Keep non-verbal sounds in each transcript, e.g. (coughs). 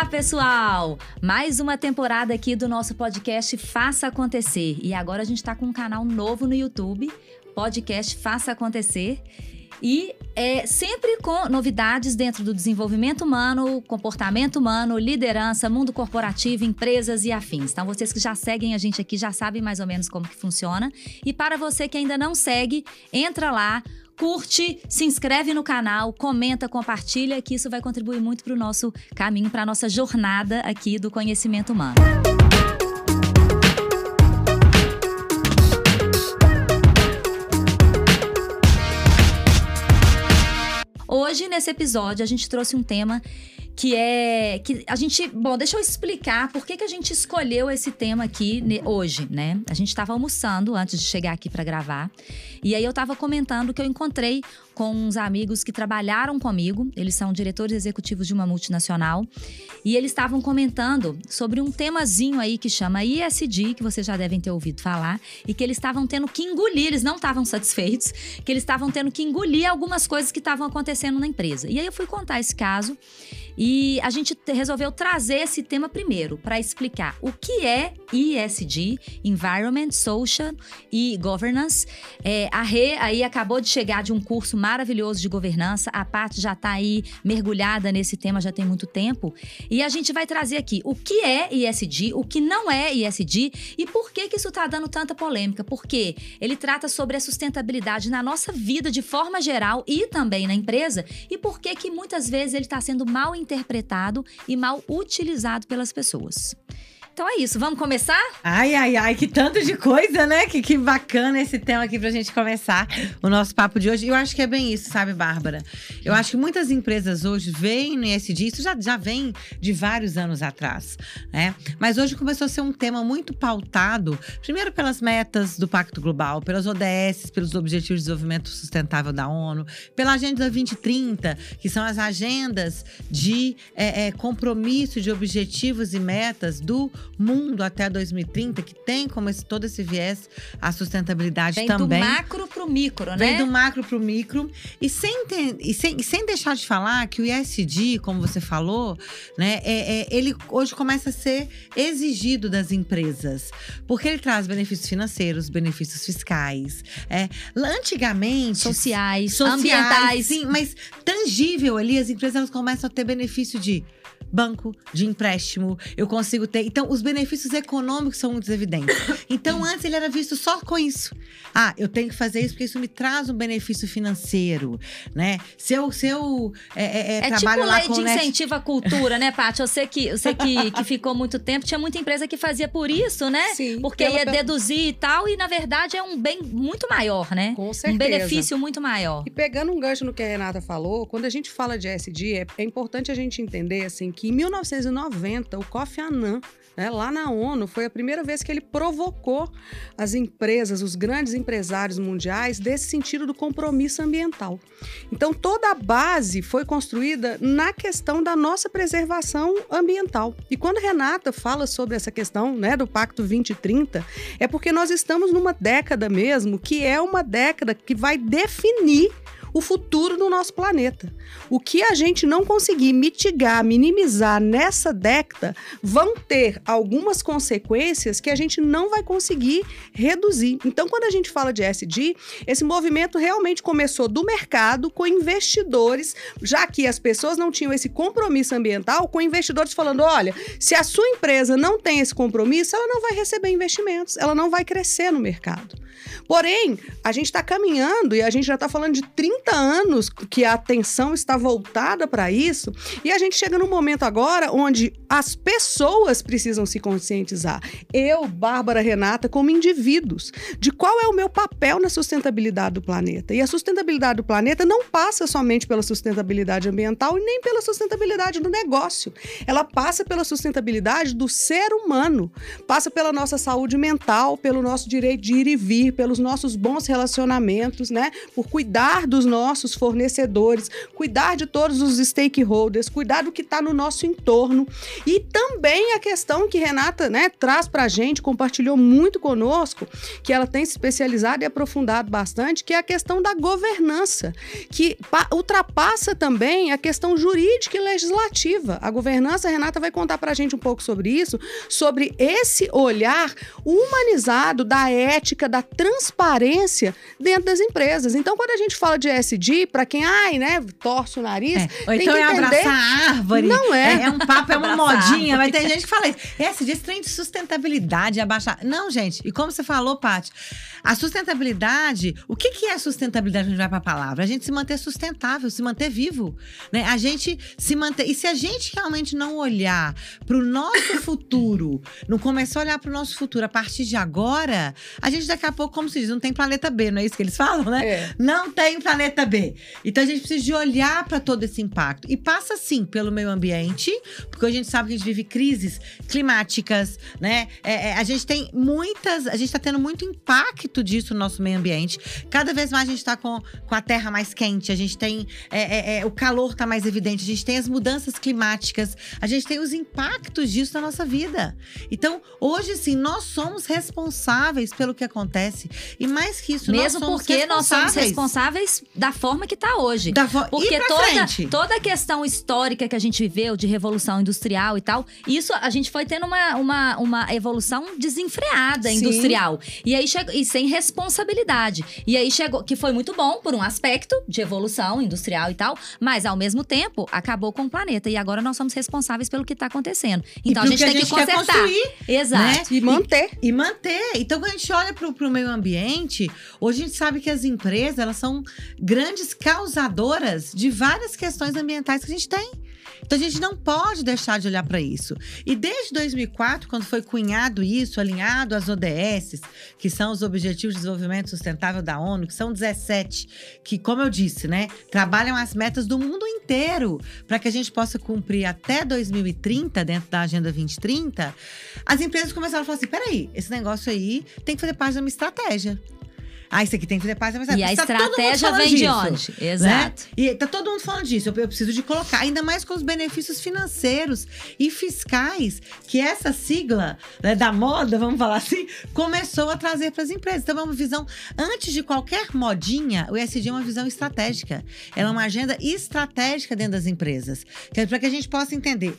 Olá, pessoal! Mais uma temporada aqui do nosso podcast Faça Acontecer. E agora a gente está com um canal novo no YouTube, podcast Faça Acontecer. E é sempre com novidades dentro do desenvolvimento humano, comportamento humano, liderança, mundo corporativo, empresas e afins. Então, vocês que já seguem a gente aqui já sabem mais ou menos como que funciona. E para você que ainda não segue, entra lá, curte, se inscreve no canal, comenta, compartilha, que isso vai contribuir muito para o nosso caminho, para a nossa jornada aqui do conhecimento humano. Hoje, nesse episódio, a gente trouxe um tema que é que a gente, bom, deixa eu explicar por que, que a gente escolheu esse tema aqui hoje, né? A gente estava almoçando antes de chegar aqui para gravar. E aí eu estava comentando que eu encontrei com uns amigos que trabalharam comigo, eles são diretores executivos de uma multinacional, e eles estavam comentando sobre um temazinho aí que chama ISD, que vocês já devem ter ouvido falar, e que eles estavam tendo que engolir, eles não estavam satisfeitos, que eles estavam tendo que engolir algumas coisas que estavam acontecendo na empresa. E aí eu fui contar esse caso e a gente resolveu trazer esse tema primeiro para explicar o que é ESG, Environment, Social e Governance. É, a Rê aí acabou de chegar de um curso maravilhoso de governança. A Paty já está aí mergulhada nesse tema já tem muito tempo. E a gente vai trazer aqui o que é ESG, o que não é ESG e por que, que isso está dando tanta polêmica. Porque ele trata sobre a sustentabilidade na nossa vida de forma geral e também na empresa. E por que que muitas vezes ele está sendo mal interpretado e mal utilizado pelas pessoas. Então é isso, vamos começar? Ai, ai, ai, que tanto de coisa, né? Que, que bacana esse tema aqui pra gente começar o nosso papo de hoje. Eu acho que é bem isso, sabe, Bárbara? Eu acho que muitas empresas hoje veem no ESG, isso já, já vem de vários anos atrás, né? Mas hoje começou a ser um tema muito pautado, primeiro pelas metas do Pacto Global, pelas ODS, pelos Objetivos de Desenvolvimento Sustentável da ONU, pela Agenda 2030, que são as agendas de é, é, compromisso de objetivos e metas do mundo até 2030, que tem como esse, todo esse viés a sustentabilidade Vem também. do macro para o micro, né? Vem do macro para o micro. E sem, ter, e, sem, e sem deixar de falar que o ISD, como você falou, né, é, é, ele hoje começa a ser exigido das empresas. Porque ele traz benefícios financeiros, benefícios fiscais. É, antigamente. Sociais, sociais ambientais. Sim, mas tangível ali, as empresas elas começam a ter benefício de banco, de empréstimo, eu consigo ter. Então, os benefícios econômicos são muito evidentes. Então, (coughs) antes ele era visto só com isso. Ah, eu tenho que fazer isso porque isso me traz um benefício financeiro, né? Se eu, se eu é, é, é trabalho tipo lá lei com de net- incentivo à cultura, né, Paty? Eu sei que, eu sei que, que ficou muito tempo, tinha muita empresa que fazia por isso, né? Sim, Porque ia deduzir e tal, e na verdade é um bem muito maior, né? Com Um certeza. benefício muito maior. E pegando um gancho no que a Renata falou, quando a gente fala de ESG, é, é importante a gente entender assim que em 1990 o Kofi Annan, né, lá na ONU, foi a primeira vez que ele provocou as empresas, os grandes empresários mundiais desse sentido do compromisso ambiental. Então toda a base foi construída na questão da nossa preservação ambiental. E quando Renata fala sobre essa questão, né, do Pacto 2030, é porque nós estamos numa década mesmo que é uma década que vai definir o futuro do nosso planeta. O que a gente não conseguir mitigar, minimizar nessa década, vão ter algumas consequências que a gente não vai conseguir reduzir. Então, quando a gente fala de SD, esse movimento realmente começou do mercado com investidores, já que as pessoas não tinham esse compromisso ambiental, com investidores falando: olha, se a sua empresa não tem esse compromisso, ela não vai receber investimentos, ela não vai crescer no mercado. Porém, a gente está caminhando e a gente já está falando de 30 anos que a atenção está voltada para isso, e a gente chega num momento agora onde as pessoas precisam se conscientizar. Eu, Bárbara Renata, como indivíduos, de qual é o meu papel na sustentabilidade do planeta. E a sustentabilidade do planeta não passa somente pela sustentabilidade ambiental e nem pela sustentabilidade do negócio. Ela passa pela sustentabilidade do ser humano, passa pela nossa saúde mental, pelo nosso direito de ir e vir, pelos nossos bons relacionamentos, né? Por cuidar dos nossos fornecedores, cuidar de todos os stakeholders, cuidar do que está no nosso entorno. E também a questão que Renata né, traz para a gente, compartilhou muito conosco, que ela tem se especializado e aprofundado bastante, que é a questão da governança, que ultrapassa também a questão jurídica e legislativa. A governança, a Renata vai contar para a gente um pouco sobre isso, sobre esse olhar humanizado da ética, da transparência dentro das empresas. Então, quando a gente fala de ESG, para quem, ai, né, torce o nariz. É. Ou então é abraçar a árvore. Não é. É, é um papo, é uma modinha. Mas tem gente que fala isso. ESG, esse trem de sustentabilidade, abaixar. Não, gente. E como você falou, Paty, a sustentabilidade, o que, que é sustentabilidade? A gente vai para a palavra. A gente se manter sustentável, se manter vivo. Né? A gente se manter. E se a gente realmente não olhar para o nosso (coughs) futuro, não começar a olhar para o nosso futuro a partir de agora, a gente daqui a pouco, como se diz, não tem planeta B, não é isso que eles falam, né? É. Não tem planeta B. Então a gente precisa de olhar para todo esse impacto. E passa sim pelo meio ambiente, porque a gente sabe que a gente vive crises climáticas, né? É, é, a gente tem muitas, a gente está tendo muito impacto disso no nosso meio ambiente. Cada vez mais a gente está com, com a terra mais quente, a gente tem é, é, é, o calor está mais evidente, a gente tem as mudanças climáticas, a gente tem os impactos disso na nossa vida. Então, hoje sim, nós somos responsáveis pelo que acontece. E mais que isso, Mesmo nós somos porque nós somos responsáveis da forma que está hoje. Da porque toda, toda a questão histórica que a gente viveu de revolução industrial e tal, isso a gente foi tendo uma, uma, uma evolução desenfreada Sim. industrial. E aí chegou, e sem responsabilidade. E aí chegou, que foi muito bom por um aspecto de evolução industrial e tal, mas ao mesmo tempo acabou com o planeta. E agora nós somos responsáveis pelo que está acontecendo. Então a gente, a gente tem que consertar. Exato. Né? E manter. E, e, manter. Então, quando a gente olha para o meio ambiente, hoje a gente sabe que as empresas elas são grandes causadoras de várias questões ambientais que a gente tem. Então a gente não pode deixar de olhar para isso. E desde 2004, quando foi cunhado isso, alinhado às ODS, que são os Objetivos de Desenvolvimento Sustentável da ONU, que são 17, que, como eu disse, né, trabalham as metas do mundo inteiro para que a gente possa cumprir até 2030, dentro da Agenda 2030, as empresas começaram a falar assim: peraí, esse negócio aí tem que fazer parte da minha estratégia. Ah, isso aqui tem que fazer parte da E a tá estratégia vem disso, de onde? Né? Exato. Né? E tá todo mundo falando disso. Eu, eu preciso de colocar, ainda mais com os benefícios financeiros e fiscais que essa sigla né, da moda, vamos falar assim, começou a trazer para as empresas. Então, é uma visão, antes de qualquer modinha, o ESG é uma visão estratégica. Ela é uma agenda estratégica dentro das empresas. É para que a gente possa entender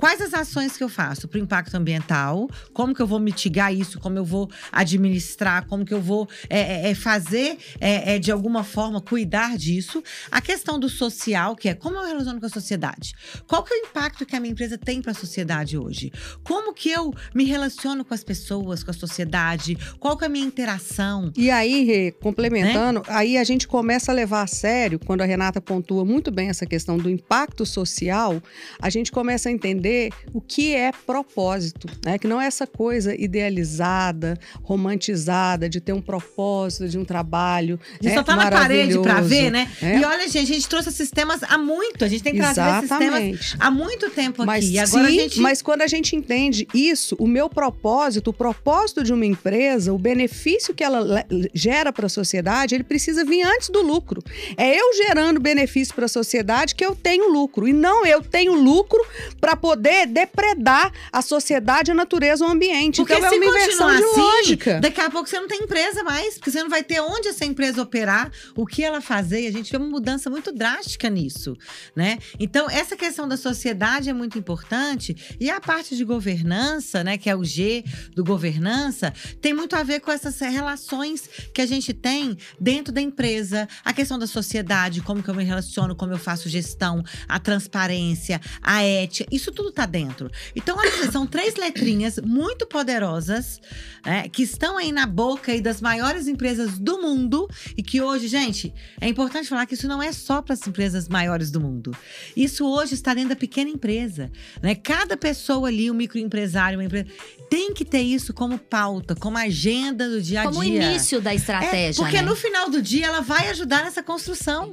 Quais as ações que eu faço para o impacto ambiental? Como que eu vou mitigar isso? Como eu vou administrar? Como que eu vou é, é, é fazer, é, é, de alguma forma, cuidar disso? A questão do social, que é como eu relaciono com a sociedade? Qual que é o impacto que a minha empresa tem para a sociedade hoje? Como que eu me relaciono com as pessoas, com a sociedade? Qual que é a minha interação? E aí, Rê, complementando, né? aí a gente começa a levar a sério, quando a Renata pontua muito bem essa questão do impacto social, a gente começa a entender entender o que é propósito, né? Que não é essa coisa idealizada, romantizada de ter um propósito de um trabalho. A gente é, só tá na parede para ver, né? É. E olha, gente, a gente trouxe esses temas há muito. A gente tem trazido esses temas há muito tempo mas, aqui. Agora sim, gente... mas quando a gente entende isso, o meu propósito, o propósito de uma empresa, o benefício que ela gera para a sociedade, ele precisa vir antes do lucro. É eu gerando benefício para a sociedade que eu tenho lucro e não eu tenho lucro para poder poder depredar a sociedade, a natureza, o ambiente. Porque então é uma inversão de assim, lógica. Daqui a pouco você não tem empresa mais, porque você não vai ter onde essa empresa operar, o que ela fazer. A gente vê uma mudança muito drástica nisso, né? Então, essa questão da sociedade é muito importante. E a parte de governança, né, que é o G do governança, tem muito a ver com essas relações que a gente tem dentro da empresa, a questão da sociedade, como que eu me relaciono, como eu faço gestão, a transparência, a ética. Isso tudo tá dentro. Então, olha, são três letrinhas muito poderosas é, que estão aí na boca aí das maiores empresas do mundo e que hoje, gente, é importante falar que isso não é só para as empresas maiores do mundo. Isso hoje está dentro da pequena empresa, né? Cada pessoa ali, um microempresário, uma empresa, tem que ter isso como pauta, como agenda do dia a dia. Como início da estratégia. É, porque né? no final do dia ela vai ajudar nessa construção.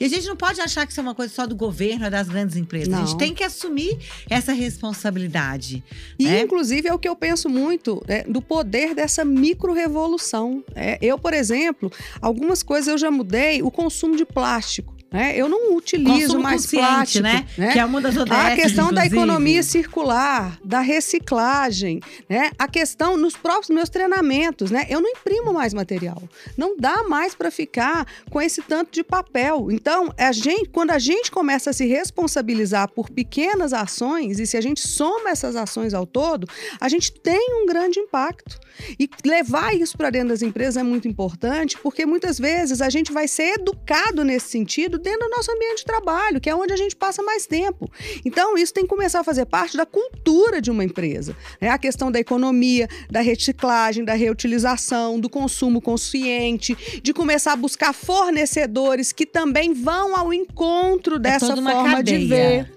E a gente não pode achar que isso é uma coisa só do governo, é das grandes empresas. A Não. gente tem que assumir essa responsabilidade. E, né? inclusive, é o que eu penso muito é, do poder dessa micro-revolução. É, eu, por exemplo, algumas coisas eu já mudei o consumo de plástico. Né? Eu não utilizo Consumo mais consciente, plástico. né? né? Que é uma das ODS, A questão da inclusive. economia circular, da reciclagem, né? A questão nos próprios meus treinamentos, né? Eu não imprimo mais material. Não dá mais para ficar com esse tanto de papel. Então, a gente, quando a gente começa a se responsabilizar por pequenas ações e se a gente soma essas ações ao todo, a gente tem um grande impacto. E levar isso para dentro das empresas é muito importante, porque muitas vezes a gente vai ser educado nesse sentido dentro do nosso ambiente de trabalho, que é onde a gente passa mais tempo. Então, isso tem que começar a fazer parte da cultura de uma empresa. né? A questão da economia, da reciclagem, da reutilização, do consumo consciente, de começar a buscar fornecedores que também vão ao encontro É dessa uma forma de cadeia, ver.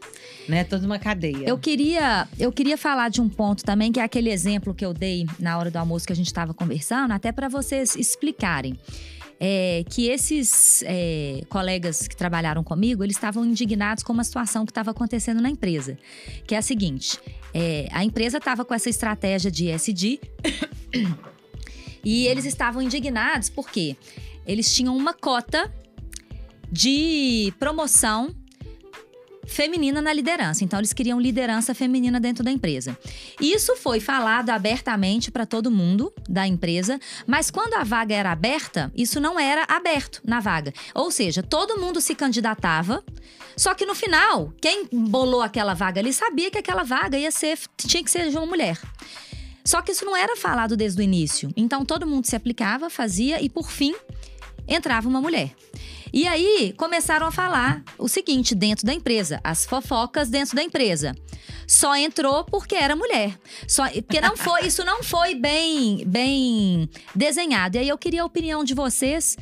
Né? Toda uma cadeia. Eu queria, eu queria falar de um ponto também, que é aquele exemplo que eu dei na hora do almoço que a gente estava conversando, até para vocês explicarem. É, que esses é, colegas que trabalharam comigo, eles estavam indignados com uma situação que estava acontecendo na empresa. Que é a seguinte: é, a empresa estava com essa estratégia de SD (coughs) e eles estavam indignados porque eles tinham uma cota de promoção feminina na liderança. Então, eles queriam liderança feminina dentro da empresa. Isso foi falado abertamente para todo mundo da empresa, mas quando a vaga era aberta, isso não era aberto na vaga. Ou seja, todo mundo se candidatava, só que no final, quem bolou aquela vaga ali sabia que aquela vaga ia ser tinha que ser de uma mulher. Só que isso não era falado desde o início. Então todo mundo se aplicava, fazia e por fim entrava uma mulher. E aí começaram a falar o seguinte dentro da empresa, as fofocas dentro da empresa. Só entrou porque era mulher. Só porque não foi, isso não foi bem bem desenhado. E aí eu queria a opinião de vocês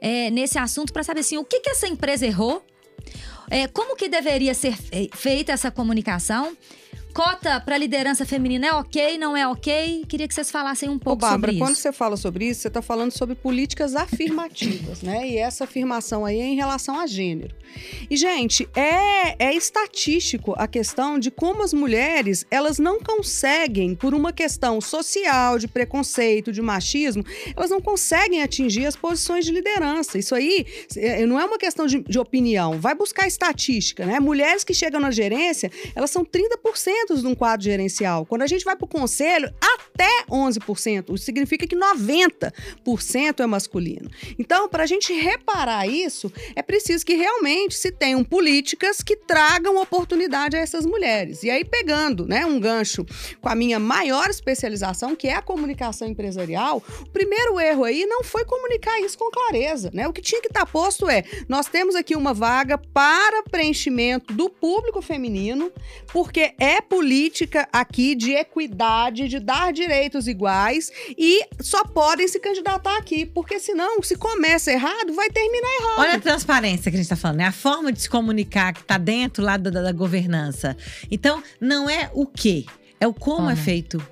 é, nesse assunto para saber assim, o que que essa empresa errou? É, como que deveria ser fe- feita essa comunicação? Cota para liderança feminina é ok, não é ok? Queria que vocês falassem um Ô, pouco Bárbara, sobre quando isso. você fala sobre isso, você está falando sobre políticas afirmativas, né? E essa afirmação aí é em relação a gênero. E, gente, é, é estatístico a questão de como as mulheres, elas não conseguem, por uma questão social, de preconceito, de machismo, elas não conseguem atingir as posições de liderança. Isso aí é, não é uma questão de, de opinião. Vai buscar estatística, né? Mulheres que chegam na gerência, elas são 30% de um quadro gerencial. Quando a gente vai para o conselho, até 11%. Isso significa que 90% é masculino. Então, para a gente reparar isso, é preciso que realmente se tenham políticas que tragam oportunidade a essas mulheres. E aí, pegando né, um gancho com a minha maior especialização, que é a comunicação empresarial, o primeiro erro aí não foi comunicar isso com clareza. Né? O que tinha que estar posto é: nós temos aqui uma vaga para preenchimento do público feminino, porque é política aqui de equidade, de dar direitos iguais e só podem se candidatar aqui, porque senão, se começa errado, vai terminar errado. Olha a transparência que a gente está falando, né? A forma de se comunicar que está dentro lá da, da- da governança. Então, não é o que, é o como, Como. é feito.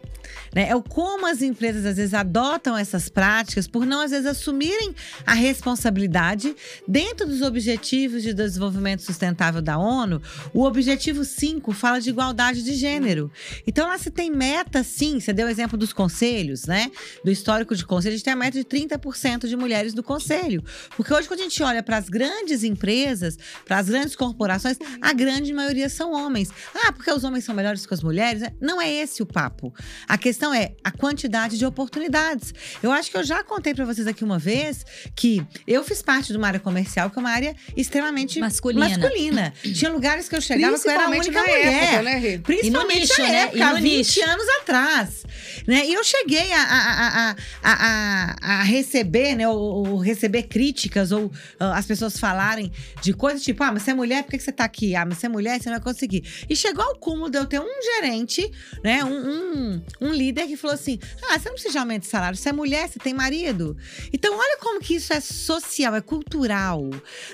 Né? É o como as empresas às vezes adotam essas práticas por não às vezes assumirem a responsabilidade dentro dos objetivos de desenvolvimento sustentável da ONU. O objetivo 5 fala de igualdade de gênero. Então lá se tem meta sim, você deu o exemplo dos conselhos, né? Do histórico de conselho, a gente tem a meta de 30% de mulheres do conselho. Porque hoje quando a gente olha para as grandes empresas, para as grandes corporações, a grande maioria são homens. Ah, porque os homens são melhores que as mulheres? Não é esse o papo. A questão é a quantidade de oportunidades. Eu acho que eu já contei para vocês aqui uma vez que eu fiz parte de uma área comercial que é uma área extremamente Masculina. masculina. (clears throat) Tinha lugares que eu chegava que eu era a única mulher. época, né? Principalmente nicho, na né? época, no há 20 nicho. anos atrás. Né? E eu cheguei a, a, a, a, a, receber, né? Ou, ou receber críticas, ou ah, as pessoas falarem de coisas tipo: ah, mas você é mulher, por que que você tá aqui? Ah, mas você é mulher, você não vai conseguir. E chegou ao cúmulo de eu ter um gerente, né? Um, um, um líder líder que falou assim: ah, você não precisa de aumento de salário, você é mulher, você tem marido. Então, olha como que isso é social, é cultural,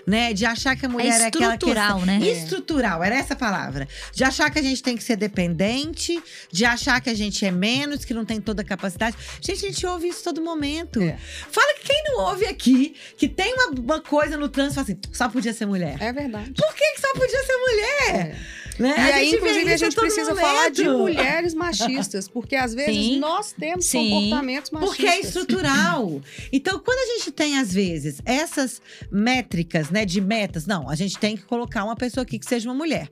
né? De achar que a mulher é, aquela estrutural, questão- né? Estrutural, era essa a palavra. De achar que a gente tem que ser dependente, de achar que a gente é menos, que não tem toda a capacidade. Gente, a gente ouve isso todo momento. É. Fala que quem não ouve aqui, que tem uma, uma coisa no trânsito, fala assim, só podia ser mulher. É verdade. Por que, que só podia ser mulher? Né? E aí, inclusive, a gente precisa falar de mulheres machistas, porque às vezes Sim. nós temos Sim. comportamentos machistas. Porque é estrutural. Então, quando a gente tem, às vezes, essas métricas, né, de metas, não, a gente tem que colocar uma pessoa aqui que seja uma mulher.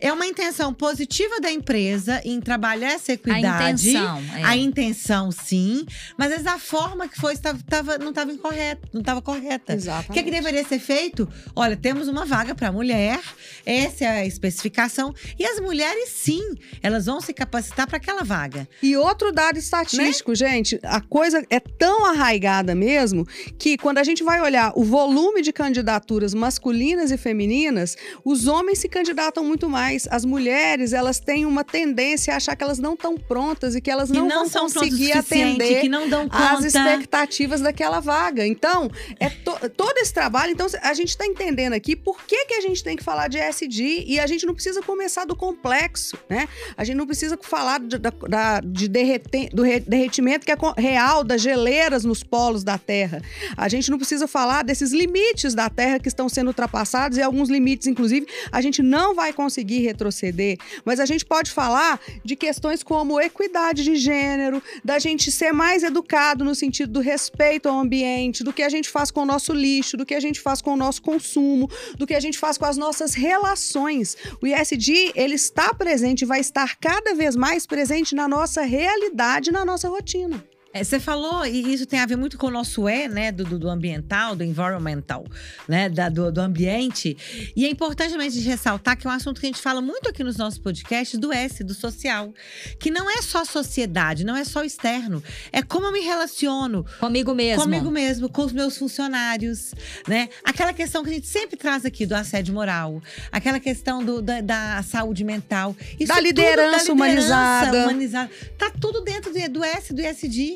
É uma intenção positiva da empresa em trabalhar essa A equidade. intenção. é. A intenção, sim, mas às vezes a forma que foi estava, estava- não estava incorreta, não estava correta. O Exatamente. que, é que deveria ser feito? Olha, temos uma vaga para mulher, essa é a especificação. E as mulheres, sim, elas vão se capacitar para aquela vaga. E outro dado estatístico, Né? gente, a coisa é tão arraigada mesmo que quando a gente vai olhar o volume de candidaturas masculinas e femininas, os homens se candidatam muito mais. As mulheres, elas têm uma tendência a achar que elas não estão prontas e que elas Que não, não, vão conseguir atender que não dão as conta. expectativas daquela vaga. Então, é to- todo esse trabalho. Então, a gente está entendendo aqui por que, que a gente tem que falar de ESG e a gente não precisa começar do complexo, né? A gente não precisa falar de, da- de derrete- do re- derretimento que é real das geleiras nos polos da Terra. A gente não precisa falar desses limites da Terra que estão sendo ultrapassados e alguns limites, inclusive, a gente não vai conseguir retroceder. Mas a gente pode falar de questões como equidade de gênero, da gente ser mais educado no sentido do respeito ao ambiente, do que a gente faz com o nosso lixo, do que a gente faz com o nosso consumo, do que a gente faz com as nossas relações. O ISD, ele está presente e vai estar cada vez mais presente na nossa realidade, na nossa rotina. É, você falou, e isso tem a ver muito com o nosso E, né? Do, do, do ambiental, do environmental, né? Da, do, do ambiente. E é importante também de ressaltar que é um assunto que a gente fala muito aqui nos nossos podcasts, do S, do social. Que não é só sociedade, não é só externo. É como eu me relaciono Comigo mesmo. comigo mesmo, com os meus funcionários, né? Aquela questão que a gente sempre traz aqui do assédio moral, aquela questão do- da, da saúde mental. Isso Da tudo, liderança humanizada. humanizada. Tá tudo dentro do, do S, do SD.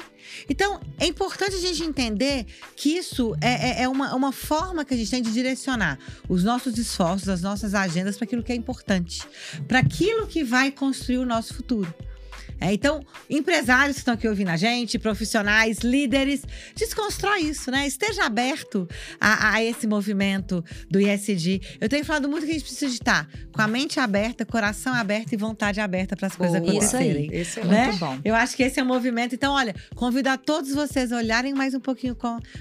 Então, é importante a gente entender que isso é, é- é uma, uma forma que a gente tem de direcionar os nossos esforços, as nossas agendas para aquilo que é importante, para aquilo que vai construir o nosso futuro. É, então, empresários que estão aqui ouvindo a gente, profissionais, líderes, desconstrói isso, né? Esteja aberto a, a esse movimento do ISD. Eu tenho falado muito que a gente precisa de estar com a mente aberta, coração aberto e vontade aberta para as coisas Boa. Isso aí. acontecerem. Esse é Né? Muito bom. Eu acho que esse é o movimento. Então, olha, convidar todos vocês a olharem mais um pouquinho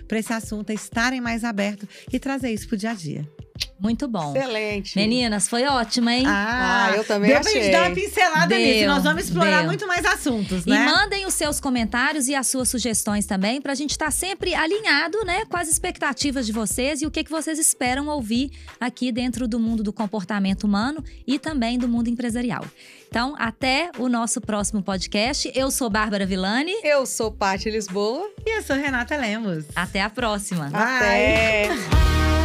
para esse assunto, a estarem mais abertos e trazer isso pro dia a dia. Muito bom. Excelente. Meninas, foi ótima, hein? Ah, eu também deu pra gente achei. dar uma pincelada Deu, nisso. E nós vamos explorar deu. muito mais assuntos, E né? mandem os seus comentários e as suas sugestões também, pra gente estar sempre alinhado, né, com as expectativas de vocês e o que, que vocês esperam ouvir aqui dentro do mundo do comportamento humano e também do mundo empresarial. Então, até o nosso próximo podcast. Eu sou Bárbara Villani. Eu sou Paty Lisboa. E eu sou Renata Lemos. Até a próxima. Bye. Até.